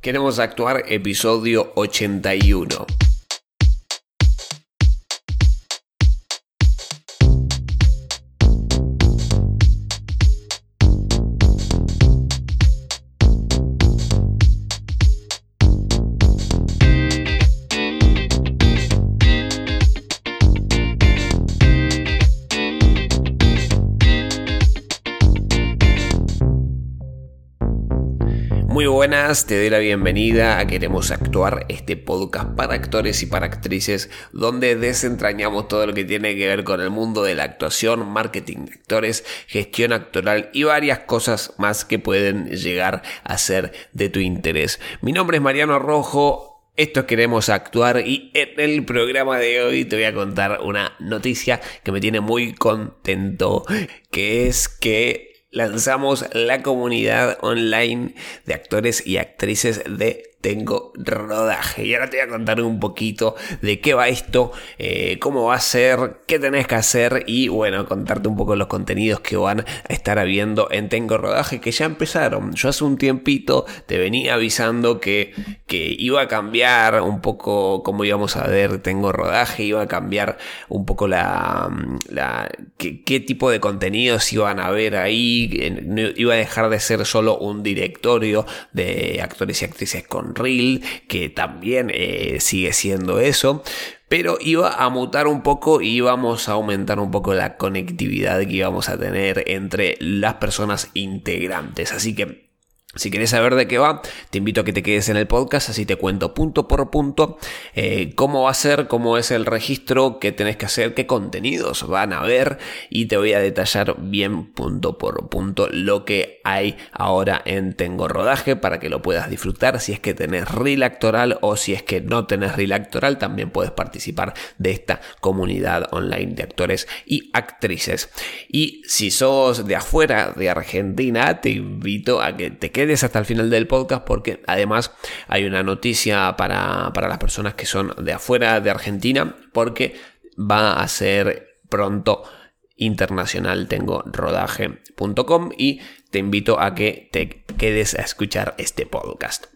Queremos actuar episodio 81. Buenas, te doy la bienvenida a Queremos Actuar, este podcast para actores y para actrices, donde desentrañamos todo lo que tiene que ver con el mundo de la actuación, marketing de actores, gestión actoral y varias cosas más que pueden llegar a ser de tu interés. Mi nombre es Mariano Rojo, esto es Queremos Actuar y en el programa de hoy te voy a contar una noticia que me tiene muy contento, que es que lanzamos la comunidad online de actores y actrices de tengo rodaje. Y ahora te voy a contar un poquito de qué va esto, eh, cómo va a ser, qué tenés que hacer y bueno, contarte un poco los contenidos que van a estar habiendo en Tengo Rodaje que ya empezaron. Yo hace un tiempito te venía avisando que, que iba a cambiar un poco cómo íbamos a ver Tengo Rodaje, iba a cambiar un poco la, la qué, qué tipo de contenidos iban a ver ahí, iba a dejar de ser solo un directorio de actores y actrices con Reel, que también eh, sigue siendo eso, pero iba a mutar un poco y íbamos a aumentar un poco la conectividad que íbamos a tener entre las personas integrantes. Así que si quieres saber de qué va, te invito a que te quedes en el podcast, así te cuento punto por punto eh, cómo va a ser, cómo es el registro, qué tenés que hacer, qué contenidos van a ver y te voy a detallar bien punto por punto lo que hay ahora en Tengo Rodaje para que lo puedas disfrutar. Si es que tenés reel actoral o si es que no tenés reel actoral, también puedes participar de esta comunidad online de actores y actrices. Y si sos de afuera de Argentina, te invito a que te quedes hasta el final del podcast porque además hay una noticia para, las personas que son de afuera de Argentina porque va a ser pronto internacional tengo rodaje.com y te invito a que te quedes a escuchar este podcast.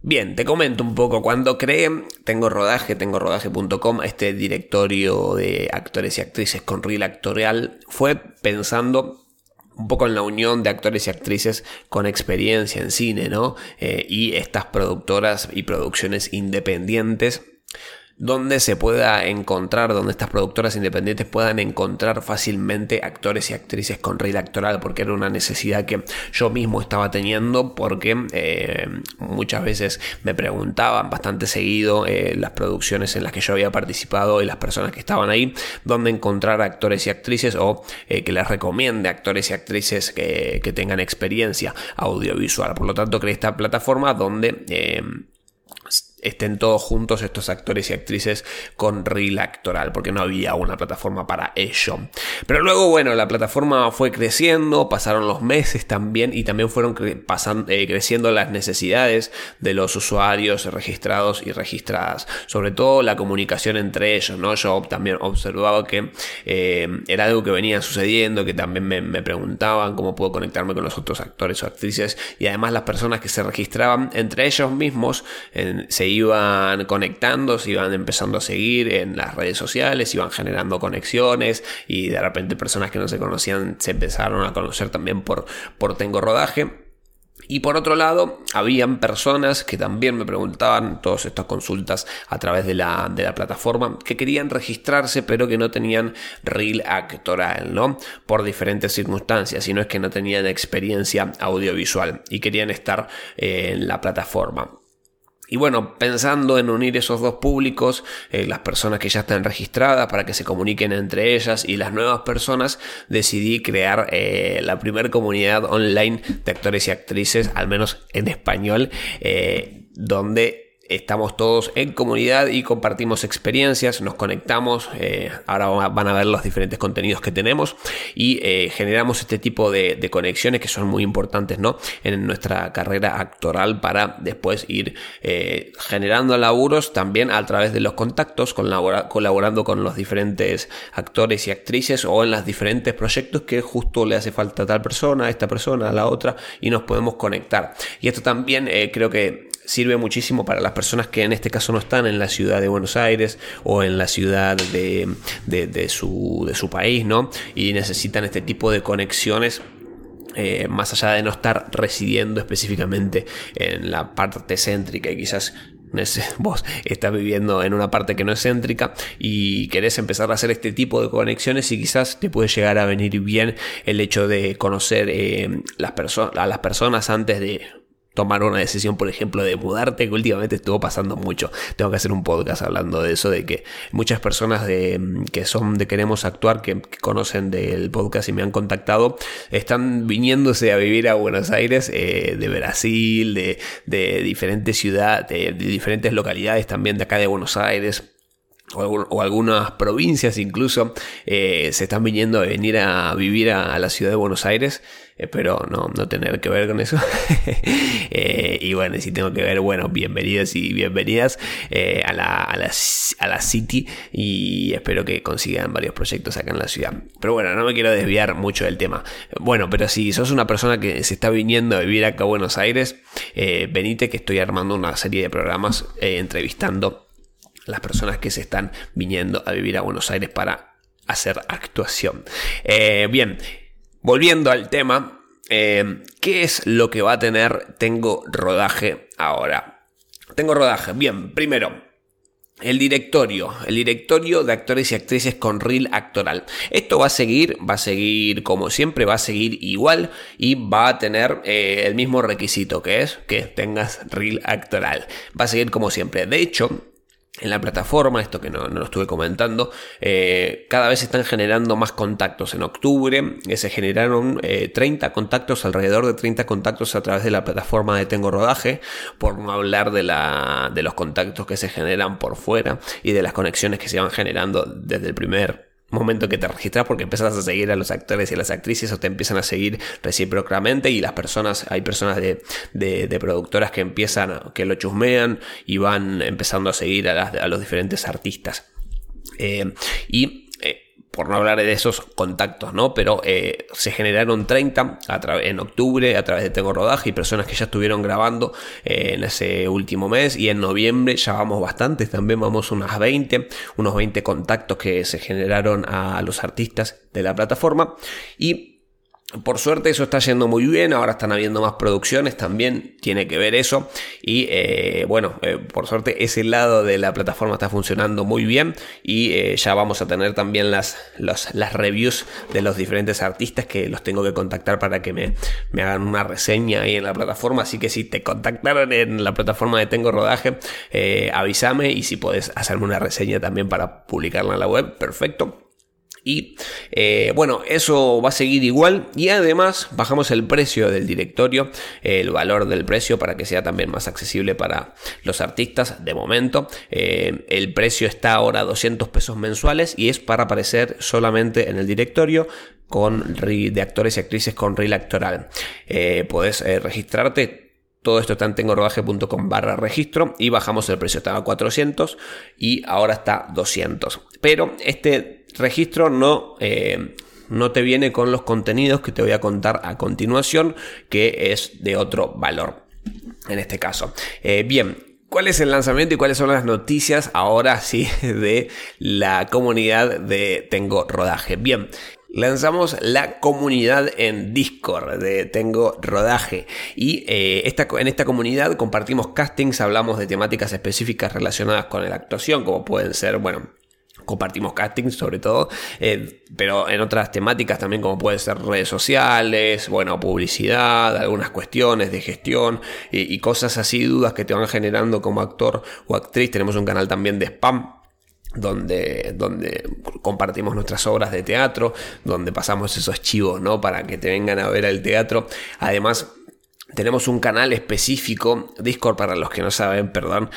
Bien, te comento un poco. Cuando creé Tengo Rodaje, tengo rodaje.com, este directorio de actores y actrices con reel actorial, fue pensando un poco en la unión de actores y actrices con experiencia en cine, ¿no? Eh, y estas productoras y producciones independientes donde se pueda encontrar, donde estas productoras independientes puedan encontrar fácilmente actores y actrices con reel actoral, porque era una necesidad que yo mismo estaba teniendo, porque eh, muchas veces me preguntaban bastante seguido eh, las producciones en las que yo había participado y las personas que estaban ahí, dónde encontrar actores y actrices o eh, que les recomiende actores y actrices que, que, tengan experiencia audiovisual. Por lo tanto, creé esta plataforma donde estén todos juntos estos actores y actrices con reel actoral, porque no había una plataforma para ello. Pero luego, bueno, la plataforma fue creciendo, pasaron los meses también y también fueron eh, creciendo las necesidades de los usuarios registrados y registradas, sobre todo la comunicación entre ellos, ¿no? Yo también observaba que eh, era algo que venía sucediendo, que también me, preguntaban cómo puedo conectarme con los otros actores o actrices y además las personas que se registraban entre ellos mismos se iban conectando, se iban empezando a seguir en las redes sociales, iban generando conexiones y de repente personas que no se conocían se empezaron a conocer también por, por Tengo Rodaje. Y por otro lado, habían personas que también me preguntaban todas estas consultas a través de la, de la, plataforma que querían registrarse pero que no tenían reel actoral, ¿no? Por diferentes circunstancias, y no es que no tenían experiencia audiovisual y querían estar eh, en la plataforma. Y bueno, pensando en unir esos dos públicos, eh, las personas que ya están registradas para que se comuniquen entre ellas y las nuevas personas, decidí crear eh, la primera comunidad online de actores y actrices, al menos en español, eh, donde estamos todos en comunidad y compartimos experiencias, nos conectamos, eh, ahora van a ver los diferentes contenidos que tenemos y eh, generamos este tipo de, conexiones que son muy importantes ¿no? en nuestra carrera actoral para después ir eh, generando laburos también a través de los contactos, colaborando con los diferentes actores y actrices o en los diferentes proyectos que justo le hace falta a tal persona, a esta persona, a la otra y nos podemos conectar. Y esto también creo que sirve muchísimo para las personas que en este caso no están en la ciudad de Buenos Aires o en la ciudad de, de, su, de su país, ¿no? Y necesitan este tipo de conexiones eh, más allá de no estar residiendo específicamente en la parte céntrica y quizás vos estás viviendo en una parte que no es céntrica y querés empezar a hacer este tipo de conexiones y quizás te puede llegar a venir bien el hecho de conocer eh, a las personas antes de tomar una decisión, por ejemplo, de mudarte, que últimamente estuvo pasando mucho. Tengo que hacer un podcast hablando de eso, de que muchas personas de, que son de Queremos Actuar, que, conocen del podcast y me han contactado, están viniéndose a vivir a Buenos Aires, eh, de Brasil, de, de diferentes ciudades, de, diferentes localidades también de acá de Buenos Aires o, algunas provincias incluso eh, se están viniendo a venir a vivir a, la ciudad de Buenos Aires. Espero no, no tener que ver con eso. Eh, y bueno, si tengo que ver, bueno, bienvenidos y bienvenidas eh, a, la, a, la, a la City y espero que consigan varios proyectos acá en la ciudad. Pero bueno, no me quiero desviar mucho del tema. Bueno, pero si sos una persona que se está viniendo a vivir acá a Buenos Aires, venite que estoy armando una serie de programas entrevistando las personas que se están viniendo a vivir a Buenos Aires para hacer actuación. Eh, bien, volviendo al tema, eh, ¿qué es lo que va a tener Tengo Rodaje ahora? Tengo rodaje. Bien, primero, el directorio, el directorio de actores y actrices con reel actoral. Esto va a seguir, va a seguir como siempre, va a seguir igual y va a tener eh, el mismo requisito que es que tengas reel actoral. Va a seguir como siempre. De hecho, en la plataforma, esto que no, lo estuve comentando, eh, cada vez se están generando más contactos. En octubre eh, se generaron 30 eh, contactos, alrededor de 30 contactos a través de la plataforma de Tengo Rodaje, por no hablar de, la, de los contactos que se generan por fuera y de las conexiones que se van generando desde el primer momento que te registras porque empiezas a seguir a los actores y a las actrices o te empiezan a seguir recíprocamente y las personas, hay personas de, de, productoras que empiezan, que lo chusmean y van empezando a seguir a, a los diferentes artistas. Eh, y por no hablar de esos contactos, ¿no? Pero eh, se generaron 30 en octubre a través de Tengo Rodaje y personas que ya estuvieron grabando eh, en ese último mes y en noviembre ya vamos bastantes, también vamos unas 20, unos 20 contactos que se generaron a los artistas de la plataforma y por suerte eso está yendo muy bien, ahora están habiendo más producciones, también tiene que ver eso. Y eh, bueno, eh, por suerte ese lado de la plataforma está funcionando muy bien y eh, ya vamos a tener también las, las reviews de los diferentes artistas que los tengo que contactar para que me, me, hagan una reseña ahí en la plataforma. Así que si te contactaron en la plataforma de Tengo Rodaje, avísame y si puedes hacerme una reseña también para publicarla en la web, perfecto. Y eh, bueno, eso va a seguir igual. Y además bajamos el precio del directorio, el valor del precio para que sea también más accesible para los artistas de momento. Eh, el precio está ahora a 200 pesos mensuales y es para aparecer solamente en el directorio con de actores y actrices con reel actoral. Eh, puedes registrarte todo esto está en tengorodaje.com barra registro y bajamos el precio. Estaba a 400 y ahora está 200. Pero este registro no, eh, no te viene con los contenidos que te voy a contar a continuación, que es de otro valor en este caso. Eh, bien, ¿Cuál es el lanzamiento y cuáles son las noticias ahora sí de la comunidad de Tengo Rodaje? Bien, lanzamos la comunidad en Discord de Tengo Rodaje y eh, esta, en esta comunidad compartimos castings, hablamos de temáticas específicas relacionadas con la actuación, como pueden ser, bueno, compartimos casting sobre todo, eh, pero en otras temáticas también como puede ser redes sociales, bueno, publicidad, algunas cuestiones de gestión y, cosas así, dudas que te van generando como actor o actriz. Tenemos un canal también de spam donde, donde compartimos nuestras obras de teatro, donde pasamos esos chivos, ¿no? Para que te vengan a ver el teatro. Además, tenemos un canal específico, Discord para los que no saben, perdón,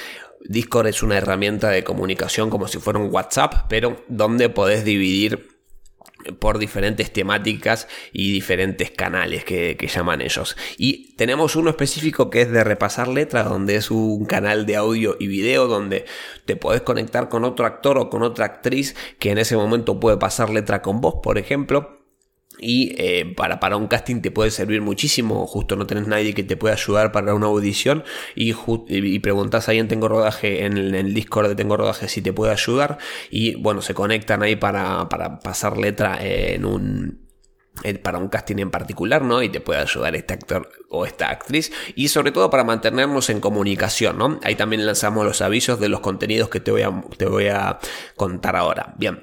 Discord es una herramienta de comunicación como si fuera un WhatsApp, pero donde podés dividir por diferentes temáticas y diferentes canales que, llaman ellos. Y tenemos uno específico que es de repasar letras, donde es un canal de audio y video, donde te podés conectar con otro actor o con otra actriz que en ese momento puede pasar letra con vos, por ejemplo y eh, para, para un casting te puede servir muchísimo, justo no tenés nadie que te pueda ayudar para una audición y, y preguntas ahí en Tengo Rodaje, en el, Discord de Tengo Rodaje si te puede ayudar y bueno, se conectan ahí para, para pasar letra en un para un casting en particular, ¿no? Y te puede ayudar este actor o esta actriz. Y sobre todo para mantenernos en comunicación, ¿no? Ahí también lanzamos los avisos de los contenidos que te voy a, te voy a contar ahora. Bien.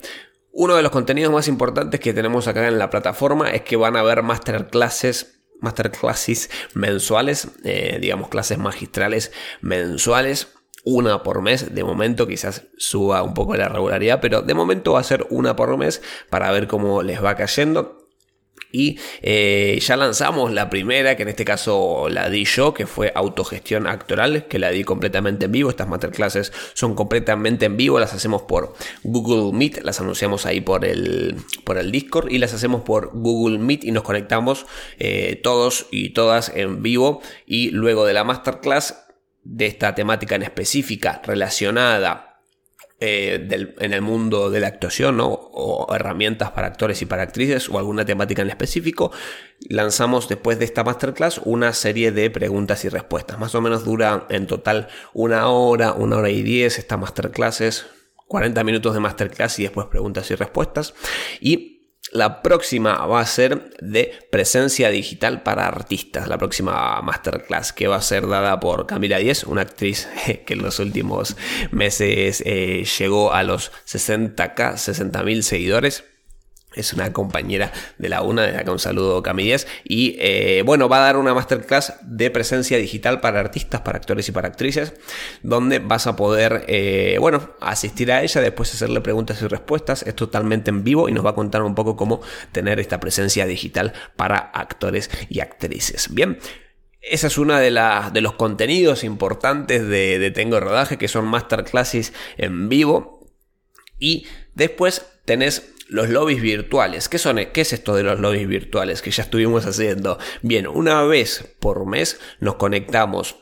Uno de los contenidos más importantes que tenemos acá en la plataforma es que van a haber masterclasses masterclasses mensuales, eh, digamos clases magistrales mensuales, una por mes. De momento quizás suba un poco la regularidad, pero de momento va a ser una por mes para ver cómo les va cayendo. Y eh, ya lanzamos la primera, que en este caso la di yo, que fue autogestión actoral, que la di completamente en vivo. Estas masterclasses son completamente en vivo, las hacemos por Google Meet, las anunciamos ahí por el, por el Discord y las hacemos por Google Meet y nos conectamos eh, todos y todas en vivo. Y luego de la masterclass de esta temática en específica relacionada eh, en el mundo de la actuación o herramientas para actores y para actrices o alguna temática en específico, lanzamos después de esta masterclass una serie de preguntas y respuestas. Más o menos dura en total una hora, una hora y diez esta masterclasses, 40 minutos de masterclass y después preguntas y respuestas. Y la próxima va a ser de presencia digital para artistas, la próxima masterclass que va a ser dada por Camila Díez, una actriz que en los últimos meses eh, llegó a los 60k, 60.000 seguidores es una compañera de la UNA, desde acá un saludo Camillas, y eh, bueno, va a dar una masterclass de presencia digital para artistas, para actores y para actrices, donde vas a poder, eh, bueno, asistir a ella, después hacerle preguntas y respuestas, es totalmente en vivo y nos va a contar un poco cómo tener esta presencia digital para actores y actrices. Bien. Esa es una de, de los contenidos importantes de, de Tengo Rodaje, que son masterclasses en vivo. Y después tenés los lobbies virtuales. ¿Qué, son, ¿Qué es esto de los lobbies virtuales que ya estuvimos haciendo? Bien, una vez por mes nos conectamos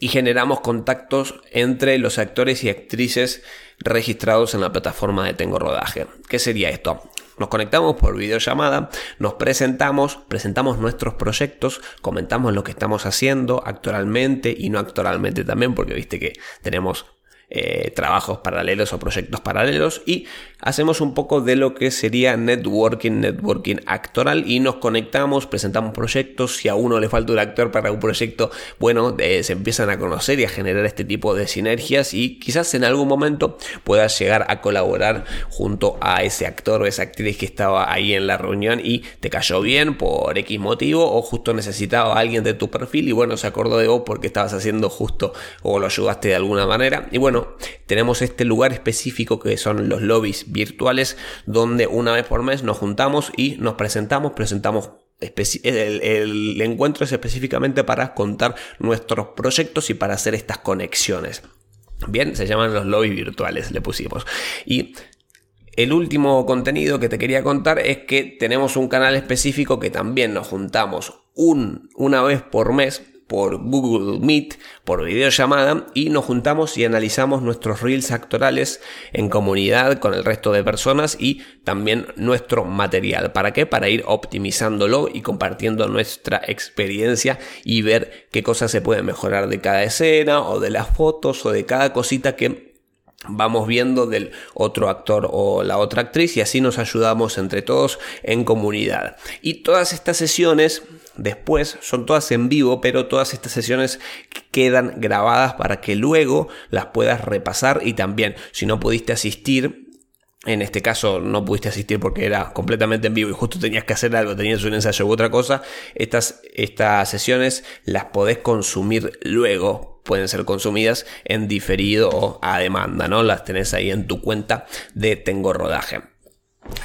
y generamos contactos entre los actores y actrices registrados en la plataforma de Tengo Rodaje. ¿Qué sería esto? Nos conectamos por videollamada, nos presentamos, presentamos nuestros proyectos, comentamos lo que estamos haciendo actualmente y no actualmente también, porque viste que tenemos eh, trabajos paralelos o proyectos paralelos y hacemos un poco de lo que sería networking, networking actoral y nos conectamos, presentamos proyectos, si a uno le falta un actor para un proyecto, bueno, eh, se empiezan a conocer y a generar este tipo de sinergias y quizás en algún momento puedas llegar a colaborar junto a ese actor o esa actriz que estaba ahí en la reunión y te cayó bien por X motivo o justo necesitaba a alguien de tu perfil y bueno, se acordó de vos porque estabas haciendo justo o lo ayudaste de alguna manera y bueno, tenemos este lugar específico que son los lobbies virtuales donde una vez por mes nos juntamos y nos presentamos, presentamos el, encuentro es específicamente para contar nuestros proyectos y para hacer estas conexiones. Bien, se llaman los lobbies virtuales, le pusimos. Y el último contenido que te quería contar es que tenemos un canal específico que también nos juntamos un, una vez por mes por Google Meet, por videollamada y nos juntamos y analizamos nuestros reels actorales en comunidad con el resto de personas y también nuestro material. ¿Para qué? Para ir optimizándolo y compartiendo nuestra experiencia y ver qué cosas se pueden mejorar de cada escena o de las fotos o de cada cosita que vamos viendo del otro actor o la otra actriz y así nos ayudamos entre todos en comunidad. Y todas estas sesiones después, son todas en vivo, pero todas estas sesiones quedan grabadas para que luego las puedas repasar y también si no pudiste asistir, en este caso no pudiste asistir porque era completamente en vivo y justo tenías que hacer algo, tenías un ensayo u otra cosa, estas, estas sesiones las podés consumir luego, pueden ser consumidas en diferido o a demanda, ¿no? Las tenés ahí en tu cuenta de Tengo Rodaje.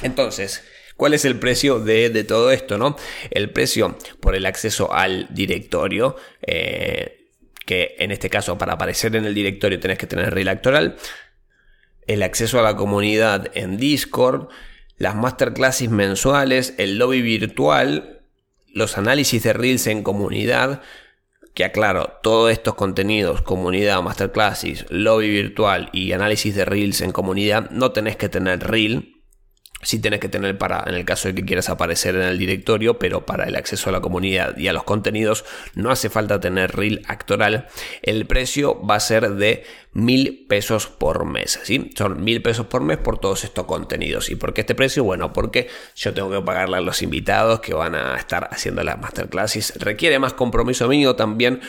Entonces, ¿Cuál es el precio de, todo esto? ¿no? El precio por el acceso al directorio, eh, que en este caso para aparecer en el directorio tenés que tener reel actoral, el acceso a la comunidad en Discord, las masterclasses mensuales, el lobby virtual, los análisis de reels en comunidad, que aclaro, todos estos contenidos, comunidad, masterclasses, lobby virtual y análisis de reels en comunidad, no tenés que tener reel, Sí tenés que tener para, en el caso de que quieras aparecer en el directorio, pero para el acceso a la comunidad y a los contenidos no hace falta tener reel actoral. El precio va a ser de mil pesos por mes. ¿sí? Son mil pesos por mes por todos estos contenidos. ¿Y por qué este precio? Bueno, porque yo tengo que pagarle a los invitados que van a estar haciendo las masterclasses. Requiere más compromiso mío también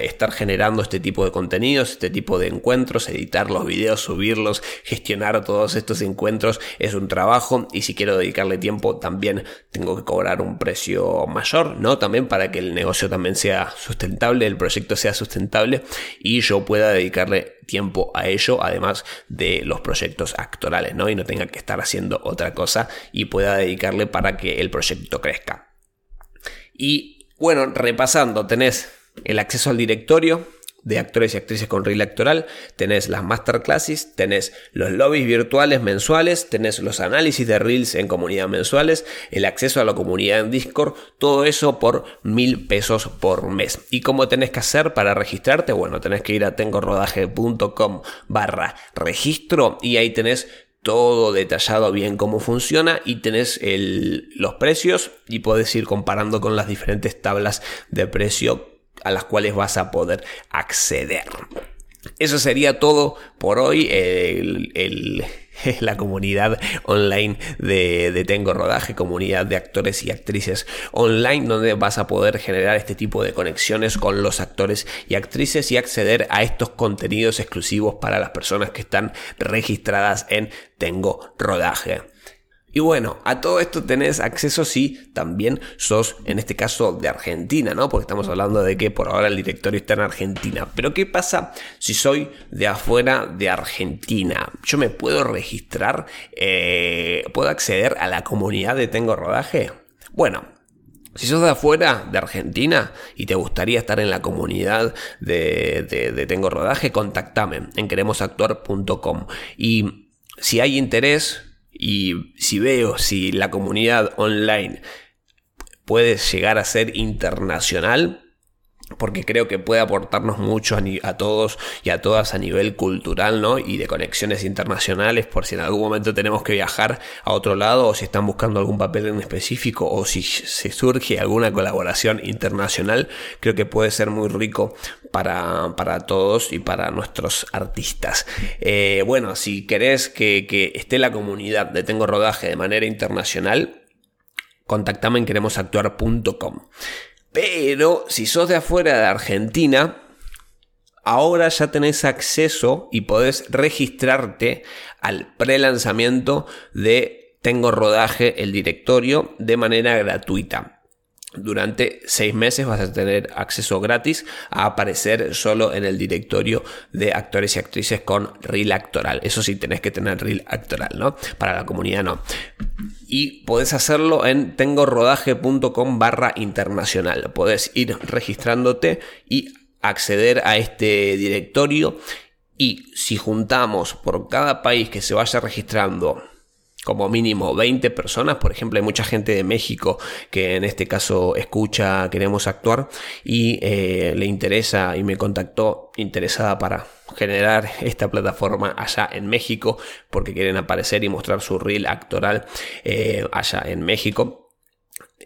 estar generando este tipo de contenidos, este tipo de encuentros, editar los videos, subirlos, gestionar todos estos encuentros. Es un trabajo y si quiero dedicarle tiempo también tengo que cobrar un precio mayor, ¿no? También para que el negocio también sea sustentable, el proyecto sea sustentable y yo pueda dedicarle tiempo a ello, además de los proyectos actorales, ¿no? Y no tenga que estar haciendo otra cosa y pueda dedicarle para que el proyecto crezca. Y bueno, repasando, tenés el acceso al directorio, de actores y actrices con reel actoral, tenés las masterclasses, tenés los lobbies virtuales mensuales, tenés los análisis de reels en comunidad mensuales, el acceso a la comunidad en Discord, todo eso por mil pesos por mes. ¿Y cómo tenés que hacer para registrarte? Bueno, tenés que ir a tengorodaje.com barra registro y ahí tenés todo detallado bien cómo funciona y tenés los precios y podés ir comparando con las diferentes tablas de precio a las cuales vas a poder acceder. Eso sería todo por hoy. la comunidad online de, de, Tengo Rodaje, comunidad de actores y actrices online, donde vas a poder generar este tipo de conexiones con los actores y actrices y acceder a estos contenidos exclusivos para las personas que están registradas en Tengo Rodaje. Y bueno, a todo esto tenés acceso si también sos, en este caso, de Argentina, ¿no? Porque estamos hablando de que por ahora el directorio está en Argentina. Pero ¿qué pasa si soy de afuera de Argentina? Yo me puedo registrar, eh, puedo acceder a la comunidad de Tengo Rodaje. Bueno, si sos de afuera de Argentina y te gustaría estar en la comunidad de, de Tengo Rodaje, contactame en queremosactuar.com. Y si hay interés, y si veo si la comunidad online puede llegar a ser internacional, porque creo que puede aportarnos mucho a, todos y a todas a nivel cultural, ¿no? Y de conexiones internacionales, por si en algún momento tenemos que viajar a otro lado, o si están buscando algún papel en específico, o si se surge alguna colaboración internacional, creo que puede ser muy rico para, todos y para nuestros artistas. Eh, bueno, si querés que, que esté la comunidad de Tengo Rodaje de manera internacional, contactame en queremosactuar.com. Pero si sos de afuera de Argentina, ahora ya tenés acceso y podés registrarte al pre-lanzamiento de Tengo Rodaje, el directorio, de manera gratuita. Durante seis meses vas a tener acceso gratis a aparecer solo en el directorio de actores y actrices con reel actoral. Eso sí, tenés que tener reel actoral, ¿no? Para la comunidad no. Y podés hacerlo en tengorodaje.com barra internacional. Podés ir registrándote y acceder a este directorio. Y si juntamos por cada país que se vaya registrando como mínimo 20 personas. Por ejemplo, hay mucha gente de México que en este caso escucha Queremos Actuar y eh, le interesa y me contactó interesada para generar esta plataforma allá en México porque quieren aparecer y mostrar su reel actoral eh, allá en México.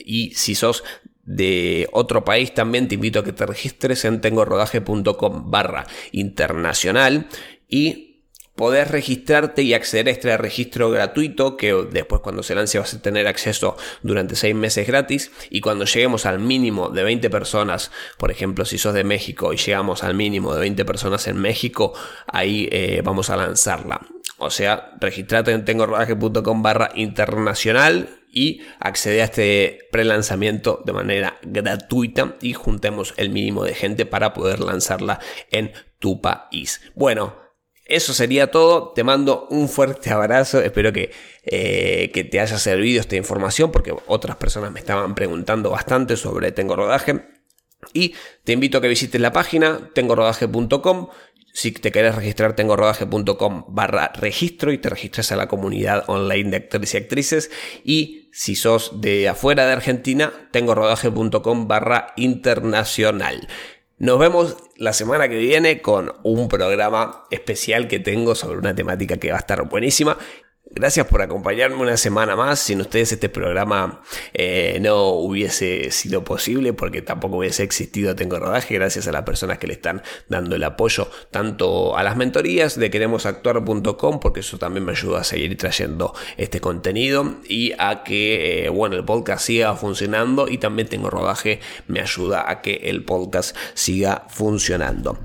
Y si sos de otro país también te invito a que te registres en tengorodaje.com barra internacional y podés registrarte y acceder a este registro gratuito que después cuando se lance vas a tener acceso durante seis meses gratis y cuando lleguemos al mínimo de 20 personas, por ejemplo si sos de México y llegamos al mínimo de 20 personas en México, ahí eh, vamos a lanzarla. O sea, registrate en tengorodaje.com barra internacional y accede a este pre-lanzamiento de manera gratuita y juntemos el mínimo de gente para poder lanzarla en tu país. Bueno, eso sería todo. Te mando un fuerte abrazo. Espero que, eh, que, te haya servido esta información porque otras personas me estaban preguntando bastante sobre Tengo Rodaje. Y te invito a que visites la página tengorodaje.com. Si te querés registrar, tengorodaje.com barra registro y te registras a la comunidad online de actores y actrices. Y si sos de afuera de Argentina, tengorodaje.com barra internacional. Nos vemos la semana que viene con un programa especial que tengo sobre una temática que va a estar buenísima. Gracias por acompañarme una semana más. Sin ustedes este programa eh, no hubiese sido posible porque tampoco hubiese existido Tengo Rodaje gracias a las personas que le están dando el apoyo tanto a las mentorías de queremosactuar.com porque eso también me ayuda a seguir trayendo este contenido y a que eh, bueno el podcast siga funcionando y también Tengo Rodaje me ayuda a que el podcast siga funcionando.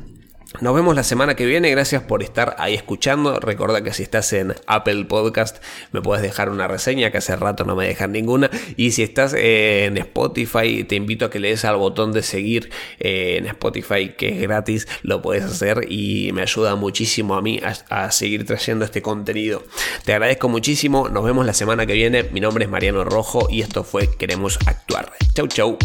Nos vemos la semana que viene. Gracias por estar ahí escuchando. Recuerda que si estás en Apple Podcast me puedes dejar una reseña, que hace rato no me dejan ninguna. Y si estás en Spotify, te invito a que le des al botón de seguir eh, en Spotify, que es gratis. Lo puedes hacer y me ayuda muchísimo a mí a, a seguir trayendo este contenido. Te agradezco muchísimo. Nos vemos la semana que viene. Mi nombre es Mariano Rojo y esto fue Queremos Actuar. Chau, chau.